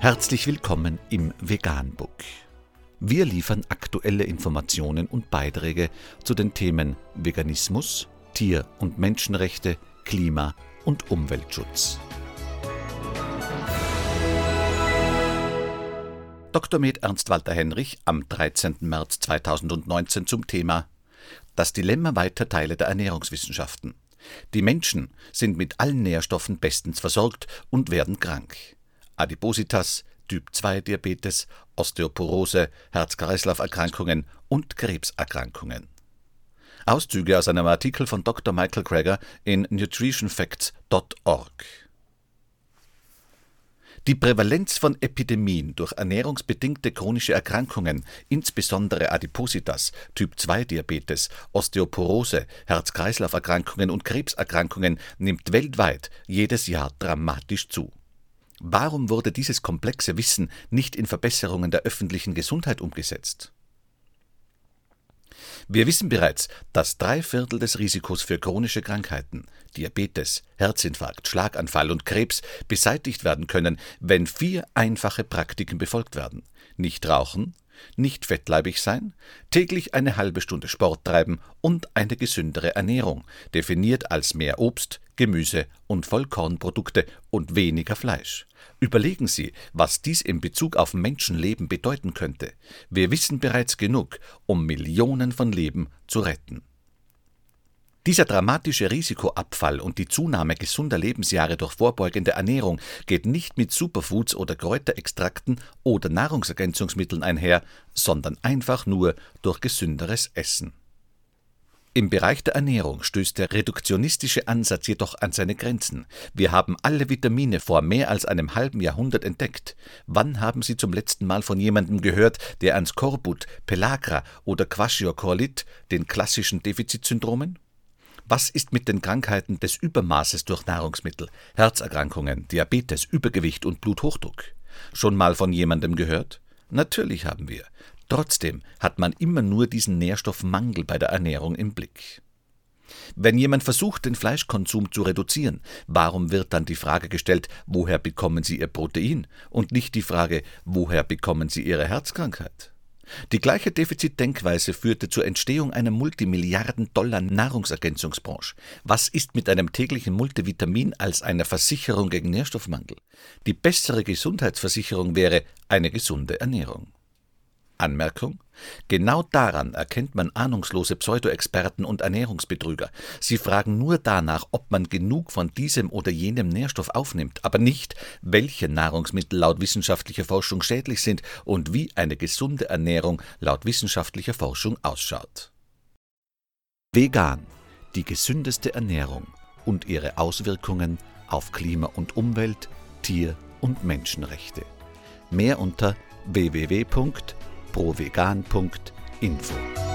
Herzlich willkommen im Veganbook. Wir liefern aktuelle Informationen und Beiträge zu den Themen Veganismus, Tier- und Menschenrechte, Klima- und Umweltschutz. Dr. Med Ernst Walter Henrich am 13. März 2019 zum Thema Das Dilemma weiter Teile der Ernährungswissenschaften. Die Menschen sind mit allen Nährstoffen bestens versorgt und werden krank. Adipositas, Typ-2-Diabetes, Osteoporose, Herz-Kreislauf-Erkrankungen und Krebserkrankungen. Auszüge aus einem Artikel von Dr. Michael Greger in nutritionfacts.org. Die Prävalenz von Epidemien durch ernährungsbedingte chronische Erkrankungen, insbesondere Adipositas, Typ-2-Diabetes, Osteoporose, Herz-Kreislauf-Erkrankungen und Krebserkrankungen nimmt weltweit jedes Jahr dramatisch zu. Warum wurde dieses komplexe Wissen nicht in Verbesserungen der öffentlichen Gesundheit umgesetzt? Wir wissen bereits, dass drei Viertel des Risikos für chronische Krankheiten, Diabetes, Herzinfarkt, Schlaganfall und Krebs beseitigt werden können, wenn vier einfache Praktiken befolgt werden. Nicht rauchen, nicht fettleibig sein, täglich eine halbe Stunde Sport treiben und eine gesündere Ernährung, definiert als mehr Obst, Gemüse und Vollkornprodukte und weniger Fleisch. Überlegen Sie, was dies in Bezug auf Menschenleben bedeuten könnte. Wir wissen bereits genug, um Millionen von Leben zu retten. Dieser dramatische Risikoabfall und die Zunahme gesunder Lebensjahre durch vorbeugende Ernährung geht nicht mit Superfoods oder Kräuterextrakten oder Nahrungsergänzungsmitteln einher, sondern einfach nur durch gesünderes Essen. Im Bereich der Ernährung stößt der reduktionistische Ansatz jedoch an seine Grenzen. Wir haben alle Vitamine vor mehr als einem halben Jahrhundert entdeckt. Wann haben Sie zum letzten Mal von jemandem gehört, der an Skorbut, Pelagra oder Quashiorkor den klassischen Defizitsyndromen? Was ist mit den Krankheiten des Übermaßes durch Nahrungsmittel, Herzerkrankungen, Diabetes, Übergewicht und Bluthochdruck? Schon mal von jemandem gehört? Natürlich haben wir. Trotzdem hat man immer nur diesen Nährstoffmangel bei der Ernährung im Blick. Wenn jemand versucht, den Fleischkonsum zu reduzieren, warum wird dann die Frage gestellt, woher bekommen Sie Ihr Protein und nicht die Frage, woher bekommen Sie Ihre Herzkrankheit? Die gleiche Defizitdenkweise führte zur Entstehung einer Multimilliarden-Dollar-Nahrungsergänzungsbranche. Was ist mit einem täglichen Multivitamin als einer Versicherung gegen Nährstoffmangel? Die bessere Gesundheitsversicherung wäre eine gesunde Ernährung. Anmerkung: Genau daran erkennt man ahnungslose Pseudoexperten und Ernährungsbetrüger. Sie fragen nur danach, ob man genug von diesem oder jenem Nährstoff aufnimmt, aber nicht, welche Nahrungsmittel laut wissenschaftlicher Forschung schädlich sind und wie eine gesunde Ernährung laut wissenschaftlicher Forschung ausschaut. Vegan, die gesündeste Ernährung und ihre Auswirkungen auf Klima und Umwelt, Tier- und Menschenrechte. Mehr unter www provegan.info.